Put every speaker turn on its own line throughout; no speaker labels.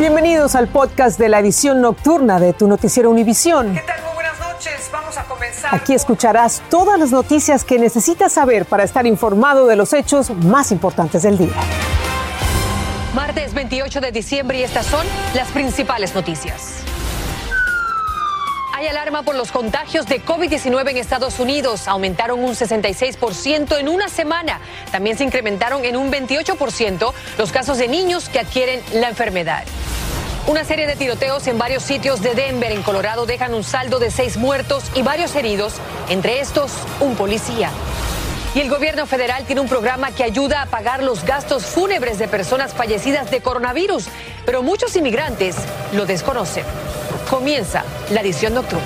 Bienvenidos al podcast de la edición nocturna de tu noticiero Univisión.
¿Qué tal? Muy buenas noches. Vamos a comenzar.
Aquí escucharás todas las noticias que necesitas saber para estar informado de los hechos más importantes del día.
Martes 28 de diciembre y estas son las principales noticias. Hay alarma por los contagios de COVID-19 en Estados Unidos. Aumentaron un 66% en una semana. También se incrementaron en un 28% los casos de niños que adquieren la enfermedad. Una serie de tiroteos en varios sitios de Denver, en Colorado, dejan un saldo de seis muertos y varios heridos, entre estos un policía. Y el gobierno federal tiene un programa que ayuda a pagar los gastos fúnebres de personas fallecidas de coronavirus, pero muchos inmigrantes lo desconocen. Comienza la edición nocturna.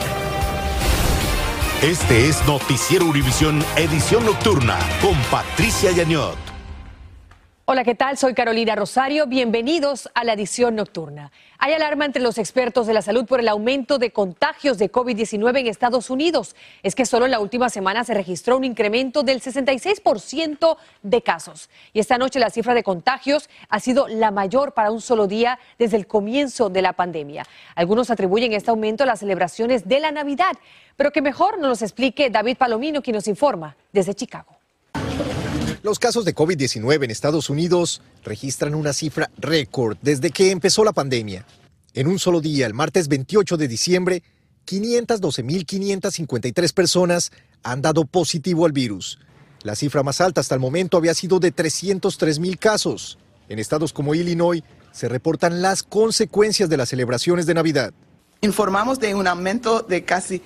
Este es Noticiero Univisión Edición Nocturna con Patricia Yañot.
Hola, ¿qué tal? Soy Carolina Rosario. Bienvenidos a la edición nocturna. Hay alarma entre los expertos de la salud por el aumento de contagios de COVID-19 en Estados Unidos. Es que solo en la última semana se registró un incremento del 66% de casos. Y esta noche la cifra de contagios ha sido la mayor para un solo día desde el comienzo de la pandemia. Algunos atribuyen este aumento a las celebraciones de la Navidad, pero que mejor nos explique David Palomino, quien nos informa desde Chicago.
Los casos de COVID-19 en Estados Unidos registran una cifra récord desde que empezó la pandemia. En un solo día, el martes 28 de diciembre, 512.553 personas han dado positivo al virus. La cifra más alta hasta el momento había sido de 303.000 casos. En estados como Illinois se reportan las consecuencias de las celebraciones de Navidad.
Informamos de un aumento de casi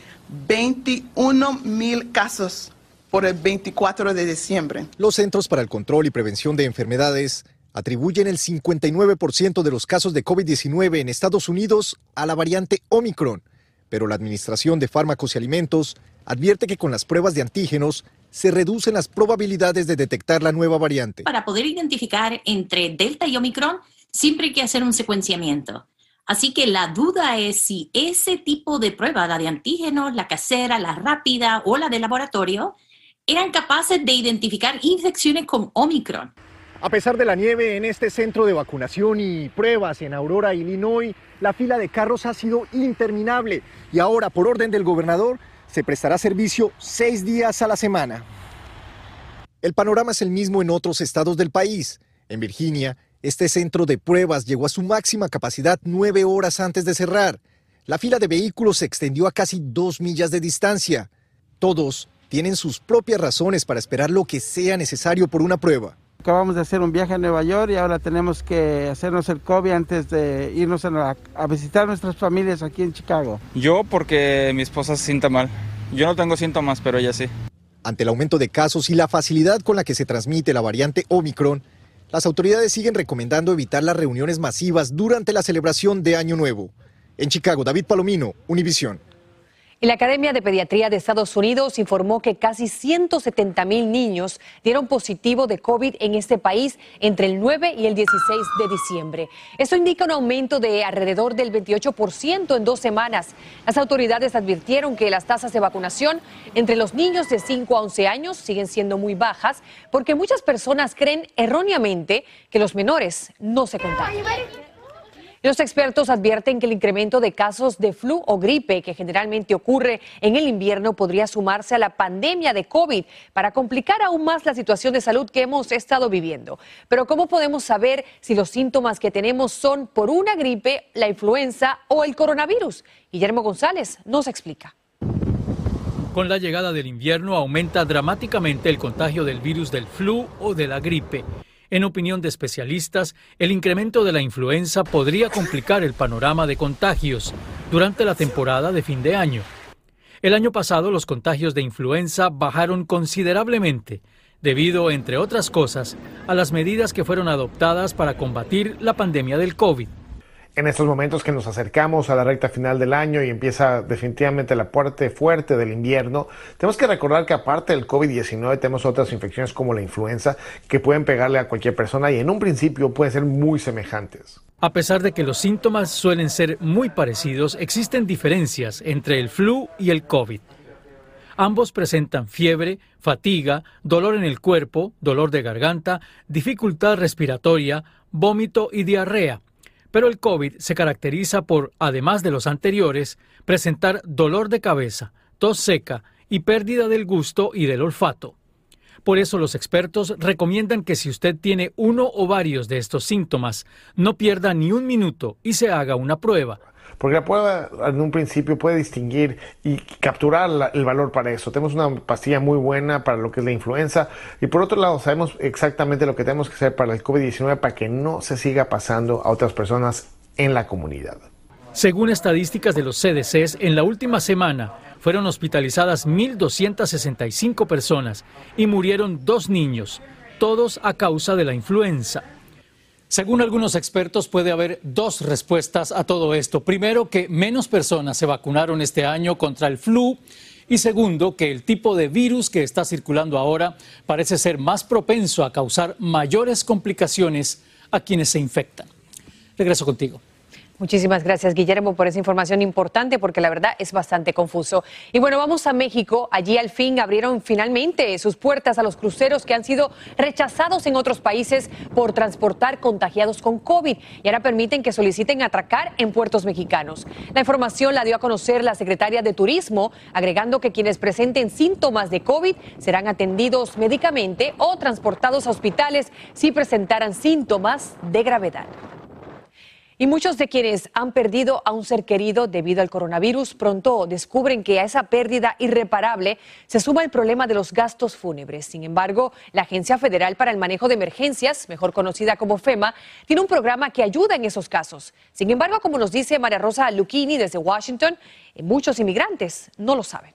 21 mil casos por el 24 de diciembre.
Los Centros para el Control y Prevención de Enfermedades atribuyen el 59% de los casos de COVID-19 en Estados Unidos a la variante Omicron, pero la Administración de Fármacos y Alimentos advierte que con las pruebas de antígenos se reducen las probabilidades de detectar la nueva variante.
Para poder identificar entre Delta y Omicron, siempre hay que hacer un secuenciamiento. Así que la duda es si ese tipo de prueba, la de antígenos, la casera, la rápida o la de laboratorio, eran capaces de identificar infecciones con Omicron.
A pesar de la nieve en este centro de vacunación y pruebas en Aurora, Illinois, la fila de carros ha sido interminable y ahora, por orden del gobernador, se prestará servicio seis días a la semana. El panorama es el mismo en otros estados del país. En Virginia, este centro de pruebas llegó a su máxima capacidad nueve horas antes de cerrar. La fila de vehículos se extendió a casi dos millas de distancia. Todos tienen sus propias razones para esperar lo que sea necesario por una prueba.
Acabamos de hacer un viaje a Nueva York y ahora tenemos que hacernos el COVID antes de irnos a, a visitar nuestras familias aquí en Chicago.
Yo porque mi esposa se sienta mal. Yo no tengo síntomas, pero ella sí.
Ante el aumento de casos y la facilidad con la que se transmite la variante Omicron, las autoridades siguen recomendando evitar las reuniones masivas durante la celebración de Año Nuevo. En Chicago, David Palomino, Univisión.
La Academia de Pediatría de Estados Unidos informó que casi 170 mil niños dieron positivo de COVID en este país entre el 9 y el 16 de diciembre. Esto indica un aumento de alrededor del 28% en dos semanas. Las autoridades advirtieron que las tasas de vacunación entre los niños de 5 a 11 años siguen siendo muy bajas porque muchas personas creen erróneamente que los menores no se contagian. Los expertos advierten que el incremento de casos de flu o gripe que generalmente ocurre en el invierno podría sumarse a la pandemia de COVID para complicar aún más la situación de salud que hemos estado viviendo. Pero ¿cómo podemos saber si los síntomas que tenemos son por una gripe, la influenza o el coronavirus? Guillermo González nos explica.
Con la llegada del invierno aumenta dramáticamente el contagio del virus del flu o de la gripe. En opinión de especialistas, el incremento de la influenza podría complicar el panorama de contagios durante la temporada de fin de año. El año pasado los contagios de influenza bajaron considerablemente, debido, entre otras cosas, a las medidas que fueron adoptadas para combatir la pandemia del COVID
en estos momentos que nos acercamos a la recta final del año y empieza definitivamente la parte fuerte del invierno, tenemos que recordar que aparte del COVID-19 tenemos otras infecciones como la influenza que pueden pegarle a cualquier persona y en un principio pueden ser muy semejantes.
A pesar de que los síntomas suelen ser muy parecidos, existen diferencias entre el flu y el COVID. Ambos presentan fiebre, fatiga, dolor en el cuerpo, dolor de garganta, dificultad respiratoria, vómito y diarrea pero el COVID se caracteriza por, además de los anteriores, presentar dolor de cabeza, tos seca y pérdida del gusto y del olfato. Por eso los expertos recomiendan que si usted tiene uno o varios de estos síntomas, no pierda ni un minuto y se haga una prueba.
Porque la prueba en un principio puede distinguir y capturar el valor para eso. Tenemos una pastilla muy buena para lo que es la influenza y por otro lado sabemos exactamente lo que tenemos que hacer para el COVID-19 para que no se siga pasando a otras personas en la comunidad.
Según estadísticas de los CDCs, en la última semana fueron hospitalizadas 1.265 personas y murieron dos niños, todos a causa de la influenza. Según algunos expertos, puede haber dos respuestas a todo esto. Primero, que menos personas se vacunaron este año contra el flu. Y segundo, que el tipo de virus que está circulando ahora parece ser más propenso a causar mayores complicaciones a quienes se infectan. Regreso contigo.
Muchísimas gracias, Guillermo, por esa información importante, porque la verdad es bastante confuso. Y bueno, vamos a México. Allí al fin abrieron finalmente sus puertas a los cruceros que han sido rechazados en otros países por transportar contagiados con COVID. Y ahora permiten que soliciten atracar en puertos mexicanos. La información la dio a conocer la secretaria de Turismo, agregando que quienes presenten síntomas de COVID serán atendidos médicamente o transportados a hospitales si presentaran síntomas de gravedad. Y muchos de quienes han perdido a un ser querido debido al coronavirus pronto descubren que a esa pérdida irreparable se suma el problema de los gastos fúnebres. Sin embargo, la Agencia Federal para el Manejo de Emergencias, mejor conocida como FEMA, tiene un programa que ayuda en esos casos. Sin embargo, como nos dice María Rosa Lucchini desde Washington, muchos inmigrantes no lo saben.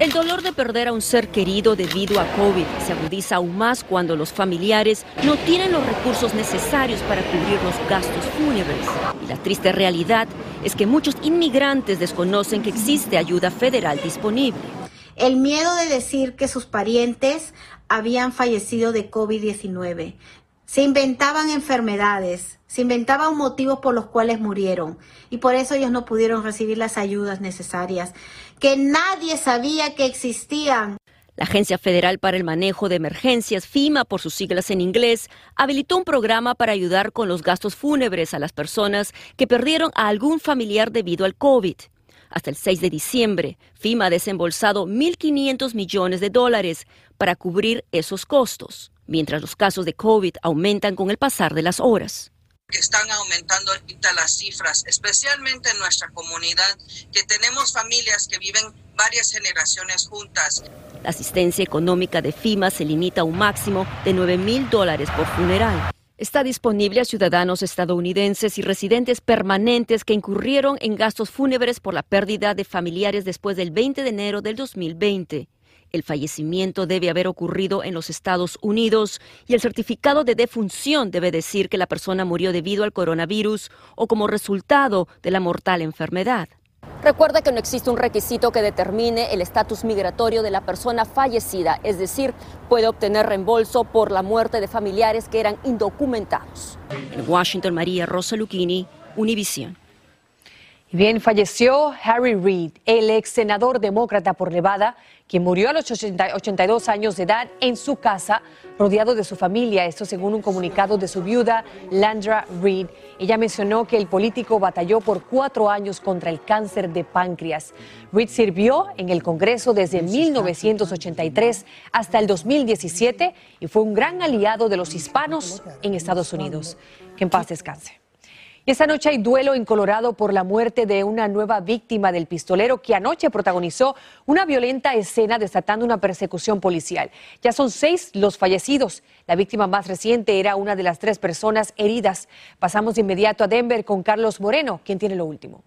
El dolor de perder a un ser querido debido a COVID se agudiza aún más cuando los familiares no tienen los recursos necesarios para cubrir los gastos fúnebres. Y la triste realidad es que muchos inmigrantes desconocen que existe ayuda federal disponible.
El miedo de decir que sus parientes habían fallecido de COVID-19. Se inventaban enfermedades, se inventaban motivos por los cuales murieron y por eso ellos no pudieron recibir las ayudas necesarias que nadie sabía que existían.
La Agencia Federal para el Manejo de Emergencias, FIMA por sus siglas en inglés, habilitó un programa para ayudar con los gastos fúnebres a las personas que perdieron a algún familiar debido al COVID. Hasta el 6 de diciembre, FIMA ha desembolsado 1.500 millones de dólares para cubrir esos costos, mientras los casos de COVID aumentan con el pasar de las horas
están aumentando ahorita las cifras, especialmente en nuestra comunidad, que tenemos familias que viven varias generaciones juntas.
La asistencia económica de FIMA se limita a un máximo de 9 mil dólares por funeral. Está disponible a ciudadanos estadounidenses y residentes permanentes que incurrieron en gastos fúnebres por la pérdida de familiares después del 20 de enero del 2020. El fallecimiento debe haber ocurrido en los Estados Unidos y el certificado de defunción debe decir que la persona murió debido al coronavirus o como resultado de la mortal enfermedad. Recuerda que no existe un requisito que determine el estatus migratorio de la persona fallecida, es decir, puede obtener reembolso por la muerte de familiares que eran indocumentados. En Washington, María Rosa Lucchini, Univision.
Bien, falleció Harry Reid, el ex senador demócrata por Nevada, quien murió a los 82 años de edad en su casa, rodeado de su familia. Esto según un comunicado de su viuda, Landra Reid. Ella mencionó que el político batalló por cuatro años contra el cáncer de páncreas. Reid sirvió en el Congreso desde 1983 hasta el 2017 y fue un gran aliado de los hispanos en Estados Unidos. Que en paz descanse. Y esta noche hay duelo en Colorado por la muerte de una nueva víctima del pistolero que anoche protagonizó una violenta escena desatando una persecución policial. Ya son seis los fallecidos. La víctima más reciente era una de las tres personas heridas. Pasamos de inmediato a Denver con Carlos Moreno, quien tiene lo último.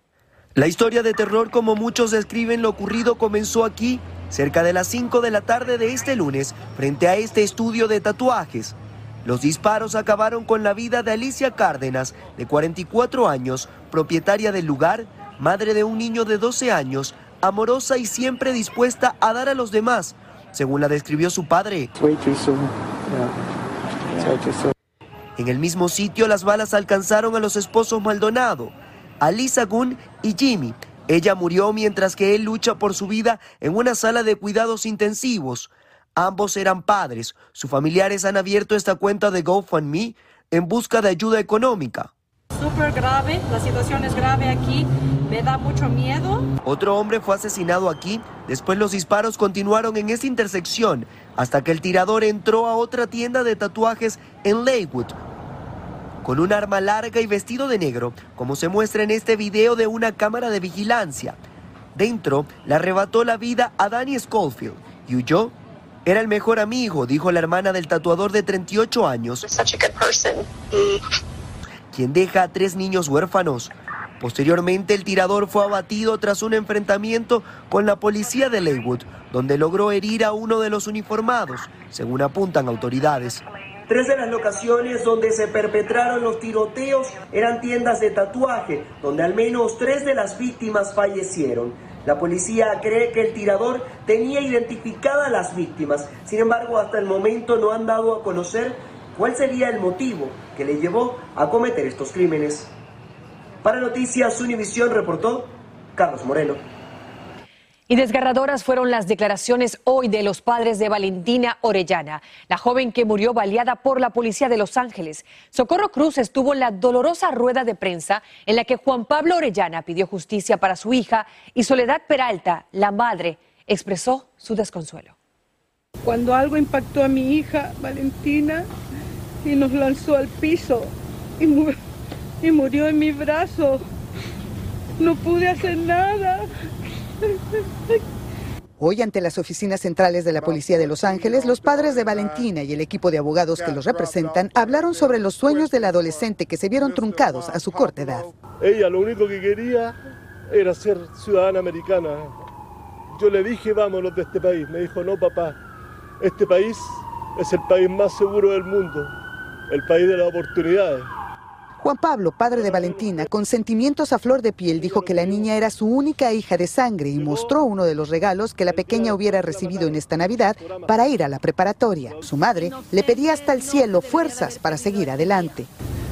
La historia de terror, como muchos describen lo ocurrido, comenzó aquí, cerca de las 5 de la tarde de este lunes, frente a este estudio de tatuajes. Los disparos acabaron con la vida de Alicia Cárdenas, de 44 años, propietaria del lugar, madre de un niño de 12 años, amorosa y siempre dispuesta a dar a los demás, según la describió su padre. En el mismo sitio las balas alcanzaron a los esposos Maldonado, a Lisa Gunn y Jimmy. Ella murió mientras que él lucha por su vida en una sala de cuidados intensivos. Ambos eran padres. Sus familiares han abierto esta cuenta de GoFundMe en busca de ayuda económica.
Súper grave, la situación es grave aquí, me da mucho miedo.
Otro hombre fue asesinado aquí, después los disparos continuaron en esta intersección hasta que el tirador entró a otra tienda de tatuajes en Lakewood. Con un arma larga y vestido de negro, como se muestra en este video de una cámara de vigilancia. Dentro le arrebató la vida a Danny Schofield y huyó. Era el mejor amigo, dijo la hermana del tatuador de 38 años quien deja a tres niños huérfanos. Posteriormente, el tirador fue abatido tras un enfrentamiento con la policía de Leywood, donde logró herir a uno de los uniformados, según apuntan autoridades. Tres de las locaciones donde se perpetraron los tiroteos eran tiendas de tatuaje, donde al menos tres de las víctimas fallecieron. La policía cree que el tirador tenía identificadas las víctimas, sin embargo hasta el momento no han dado a conocer cuál sería el motivo que le llevó a cometer estos crímenes. Para Noticias Univisión reportó Carlos Moreno.
Y desgarradoras fueron las declaraciones hoy de los padres de Valentina Orellana, la joven que murió baleada por la policía de Los Ángeles. Socorro Cruz estuvo en la dolorosa rueda de prensa en la que Juan Pablo Orellana pidió justicia para su hija y Soledad Peralta, la madre, expresó su desconsuelo.
Cuando algo impactó a mi hija, Valentina, y nos lanzó al piso y, murió en mi brazo. No pude hacer nada.
Hoy, ante las oficinas centrales de la Policía de Los Ángeles, los padres de Valentina y el equipo de abogados que los representan hablaron sobre los sueños del adolescente que se vieron truncados a su corta edad.
Ella lo único que quería era ser ciudadana americana. Yo le dije, vámonos de este país. Me dijo, no, papá, este país es el país más seguro del mundo el país de las oportunidades.
Juan Pablo, padre de Valentina, con sentimientos a flor de piel, dijo que la niña era su única hija de sangre y mostró uno de los regalos que la pequeña hubiera recibido en esta Navidad para ir a la preparatoria. Su madre le pedía hasta el cielo fuerzas para seguir adelante.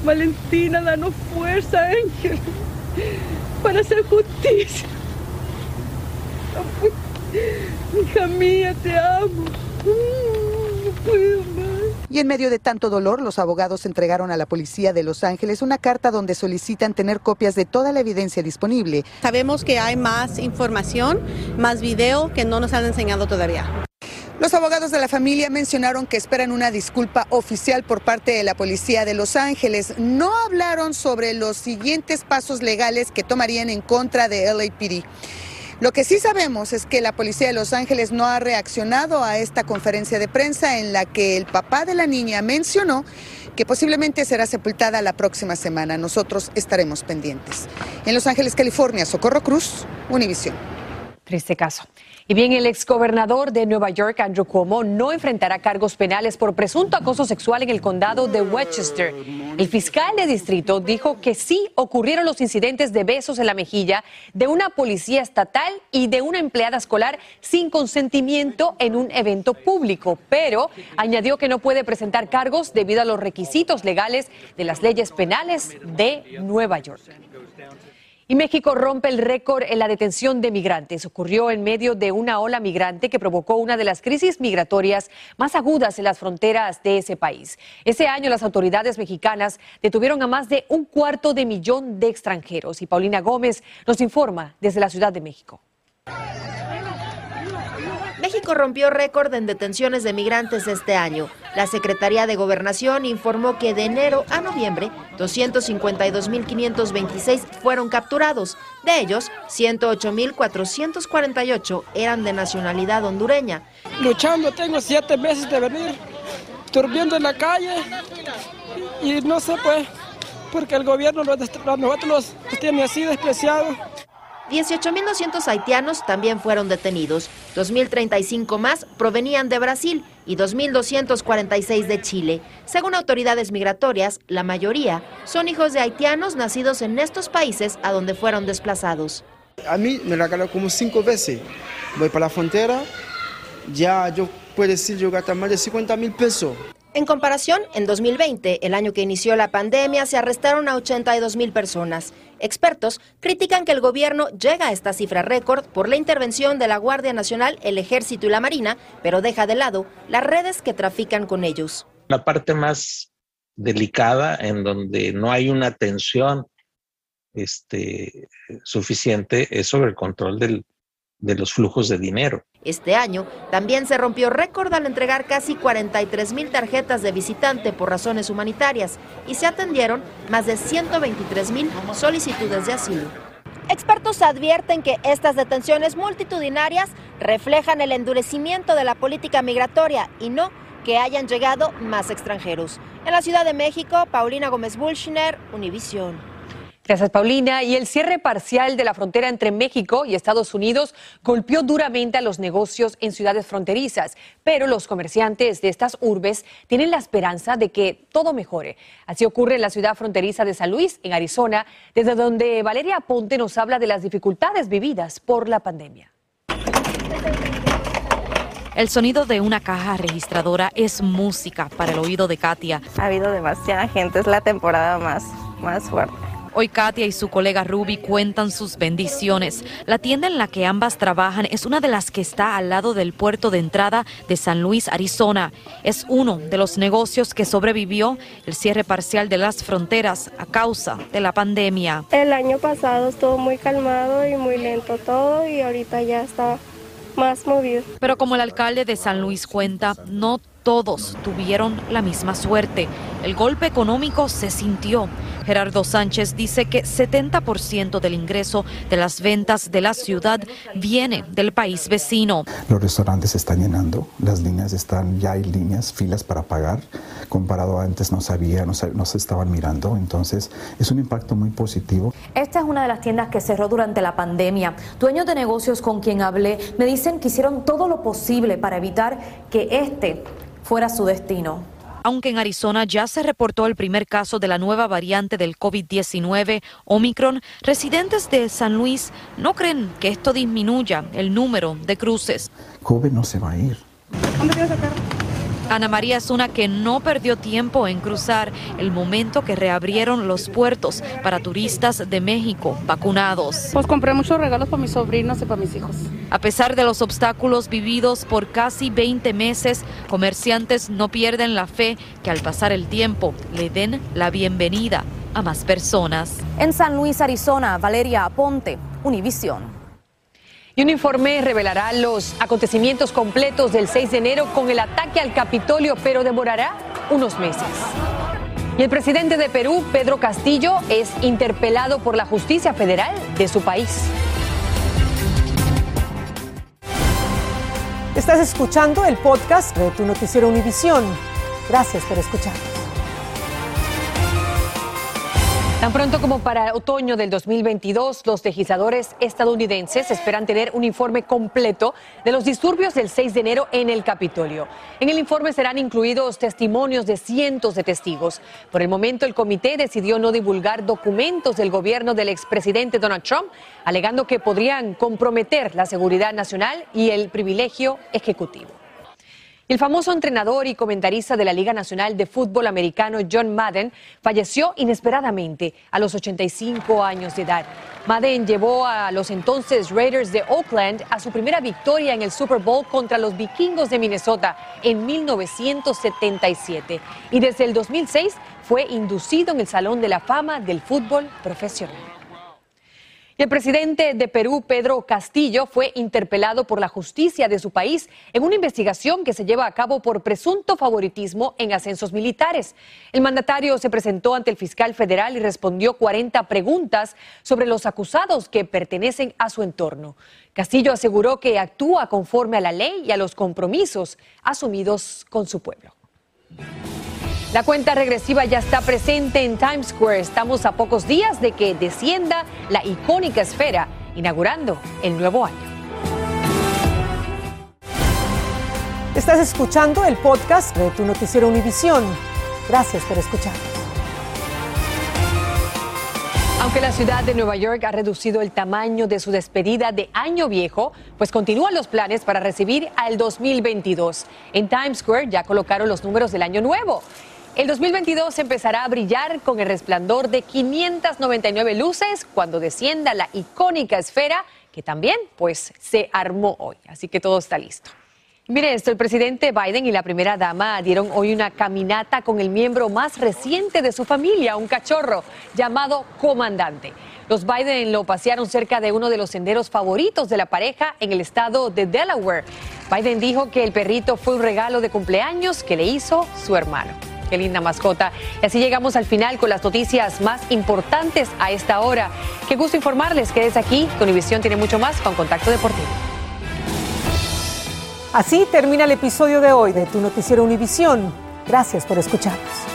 Valentina, danos fuerza, Ángel, para hacer justicia. Hija mía, te amo.
Y en medio de tanto dolor, los abogados entregaron a la policía de Los Ángeles una carta donde solicitan tener copias de toda la evidencia disponible.
Sabemos que hay más información, más video que no nos han enseñado todavía.
Los abogados de la familia mencionaron que esperan una disculpa oficial por parte de la policía de Los Ángeles. No hablaron sobre los siguientes pasos legales que tomarían en contra de LAPD. Lo que sí sabemos es que la policía de Los Ángeles no ha reaccionado a esta conferencia de prensa en la que el papá de la niña mencionó que posiblemente será sepultada la próxima semana. Nosotros estaremos pendientes. En Los Ángeles, California, Socorro Cruz, Univisión.
Triste caso. Y bien, el exgobernador de Nueva York, Andrew Cuomo, no enfrentará cargos penales por presunto acoso sexual en el condado de Westchester. El fiscal de distrito dijo que sí ocurrieron los incidentes de besos en la mejilla de una policía estatal y de una empleada escolar sin consentimiento en un evento público, pero añadió que no puede presentar cargos debido a los requisitos legales de las leyes penales de Nueva York. Y México rompe el récord en la detención de migrantes. Ocurrió en medio de una ola migrante que provocó una de las crisis migratorias más agudas en las fronteras de ese país. Ese año las autoridades mexicanas detuvieron a más de un cuarto de millón de extranjeros. Y Paulina Gómez nos informa desde la Ciudad de México.
México rompió récord en detenciones de migrantes este año. La Secretaría de Gobernación informó que de enero a noviembre 252.526 fueron capturados. De ellos, 108.448 eran de nacionalidad hondureña.
Luchando, tengo siete meses de venir, durmiendo en la calle y no sé pues, porque el gobierno nosotros los tiene así despreciados.
18.200 haitianos también fueron detenidos, 2.035 más provenían de Brasil y 2.246 de Chile. Según autoridades migratorias, la mayoría son hijos de haitianos nacidos en estos países a donde fueron desplazados.
A mí me regaló como cinco veces. Voy para la frontera, ya yo puedo decir yo gasto más de 50 mil pesos.
En comparación, en 2020, el año que inició la pandemia, se arrestaron a 82 mil personas. Expertos critican que el gobierno llega a esta cifra récord por la intervención de la Guardia Nacional, el Ejército y la Marina, pero deja de lado las redes que trafican con ellos.
La parte más
delicada en donde no hay una atención este, suficiente es sobre el control del, de los flujos de dinero.
Este año también se rompió récord al entregar casi 43 mil tarjetas de visitante por razones humanitarias y se atendieron más de 123 mil solicitudes de asilo. Expertos advierten que estas detenciones multitudinarias reflejan el endurecimiento de la política migratoria y no que hayan llegado más extranjeros. En la Ciudad de México, Paulina Gómez Bulchner, Univisión.
Gracias, Paulina. Y el cierre parcial de la frontera entre México y Estados Unidos golpeó duramente a los negocios en ciudades fronterizas, pero los comerciantes de estas urbes tienen la esperanza de que todo mejore. Así ocurre en la ciudad fronteriza de San Luis, en Arizona, desde donde Valeria Ponte nos habla de las dificultades vividas por la pandemia.
El sonido de una caja registradora es música para el oído de Katia.
Ha habido demasiada gente, es la temporada más, más fuerte.
Hoy Katia y su colega Ruby cuentan sus bendiciones. La tienda en la que ambas trabajan es una de las que está al lado del puerto de entrada de San Luis, Arizona. Es uno de los negocios que sobrevivió el cierre parcial de las fronteras a causa de la pandemia.
El año pasado estuvo muy calmado y muy lento todo y ahorita ya está más movido.
Pero como el alcalde de San Luis cuenta, no todos tuvieron la misma suerte. El golpe económico se sintió. Gerardo Sánchez dice que 70% del ingreso de las ventas de la ciudad viene del país vecino.
Los restaurantes se están llenando, las líneas están, ya hay líneas, filas para pagar. Comparado a antes no sabía, no se, no se estaban mirando, entonces es un impacto muy positivo.
Esta es una de las tiendas que cerró durante la pandemia. Dueños de negocios con quien hablé me dicen que hicieron todo lo posible para evitar que este fuera su destino. Aunque en Arizona ya se reportó el primer caso de la nueva variante del COVID-19, Omicron, residentes de San Luis no creen que esto disminuya el número de cruces.
COVID no se va a ir.
Ana María es una que no perdió tiempo en cruzar el momento que reabrieron los puertos para turistas de México vacunados.
Pues compré muchos regalos para mis sobrinos y para mis hijos.
A pesar de los obstáculos vividos por casi 20 meses, comerciantes no pierden la fe que al pasar el tiempo le den la bienvenida a más personas. En San Luis, Arizona, Valeria Aponte, Univisión.
Y un informe revelará los acontecimientos completos del 6 de enero con el ataque al Capitolio, pero demorará unos meses. Y el presidente de Perú, Pedro Castillo, es interpelado por la justicia federal de su país.
Estás escuchando el podcast de tu noticiero Univisión. Gracias por escuchar.
Tan pronto como para otoño del 2022, los legisladores estadounidenses esperan tener un informe completo de los disturbios del 6 de enero en el Capitolio. En el informe serán incluidos testimonios de cientos de testigos. Por el momento, el comité decidió no divulgar documentos del gobierno del expresidente Donald Trump, alegando que podrían comprometer la seguridad nacional y el privilegio ejecutivo. El famoso entrenador y comentarista de la Liga Nacional de Fútbol Americano John Madden falleció inesperadamente a los 85 años de edad. Madden llevó a los entonces Raiders de Oakland a su primera victoria en el Super Bowl contra los vikingos de Minnesota en 1977 y desde el 2006 fue inducido en el Salón de la Fama del Fútbol Profesional el presidente de Perú, Pedro Castillo, fue interpelado por la justicia de su país en una investigación que se lleva a cabo por presunto favoritismo en ascensos militares. El mandatario se presentó ante el fiscal federal y respondió 40 preguntas sobre los acusados que pertenecen a su entorno. Castillo aseguró que actúa conforme a la ley y a los compromisos asumidos con su pueblo. La cuenta regresiva ya está presente en Times Square. Estamos a pocos días de que descienda la icónica esfera, inaugurando el nuevo año.
Estás escuchando el podcast de tu noticiero Univisión. Gracias por escuchar.
Aunque la ciudad de Nueva York ha reducido el tamaño de su despedida de año viejo, pues continúan los planes para recibir al 2022. En Times Square ya colocaron los números del año nuevo. El 2022 empezará a brillar con el resplandor de 599 luces cuando descienda la icónica esfera que también pues se armó hoy, así que todo está listo. Mire esto, el presidente Biden y la primera dama dieron hoy una caminata con el miembro más reciente de su familia, un cachorro llamado Comandante. Los Biden lo pasearon cerca de uno de los senderos favoritos de la pareja en el estado de Delaware. Biden dijo que el perrito fue un regalo de cumpleaños que le hizo su hermano. Qué linda mascota. Y así llegamos al final con las noticias más importantes a esta hora. Qué gusto informarles. Quédese aquí. Univisión tiene mucho más con Contacto Deportivo.
Así termina el episodio de hoy de Tu Noticiero Univisión. Gracias por escucharnos.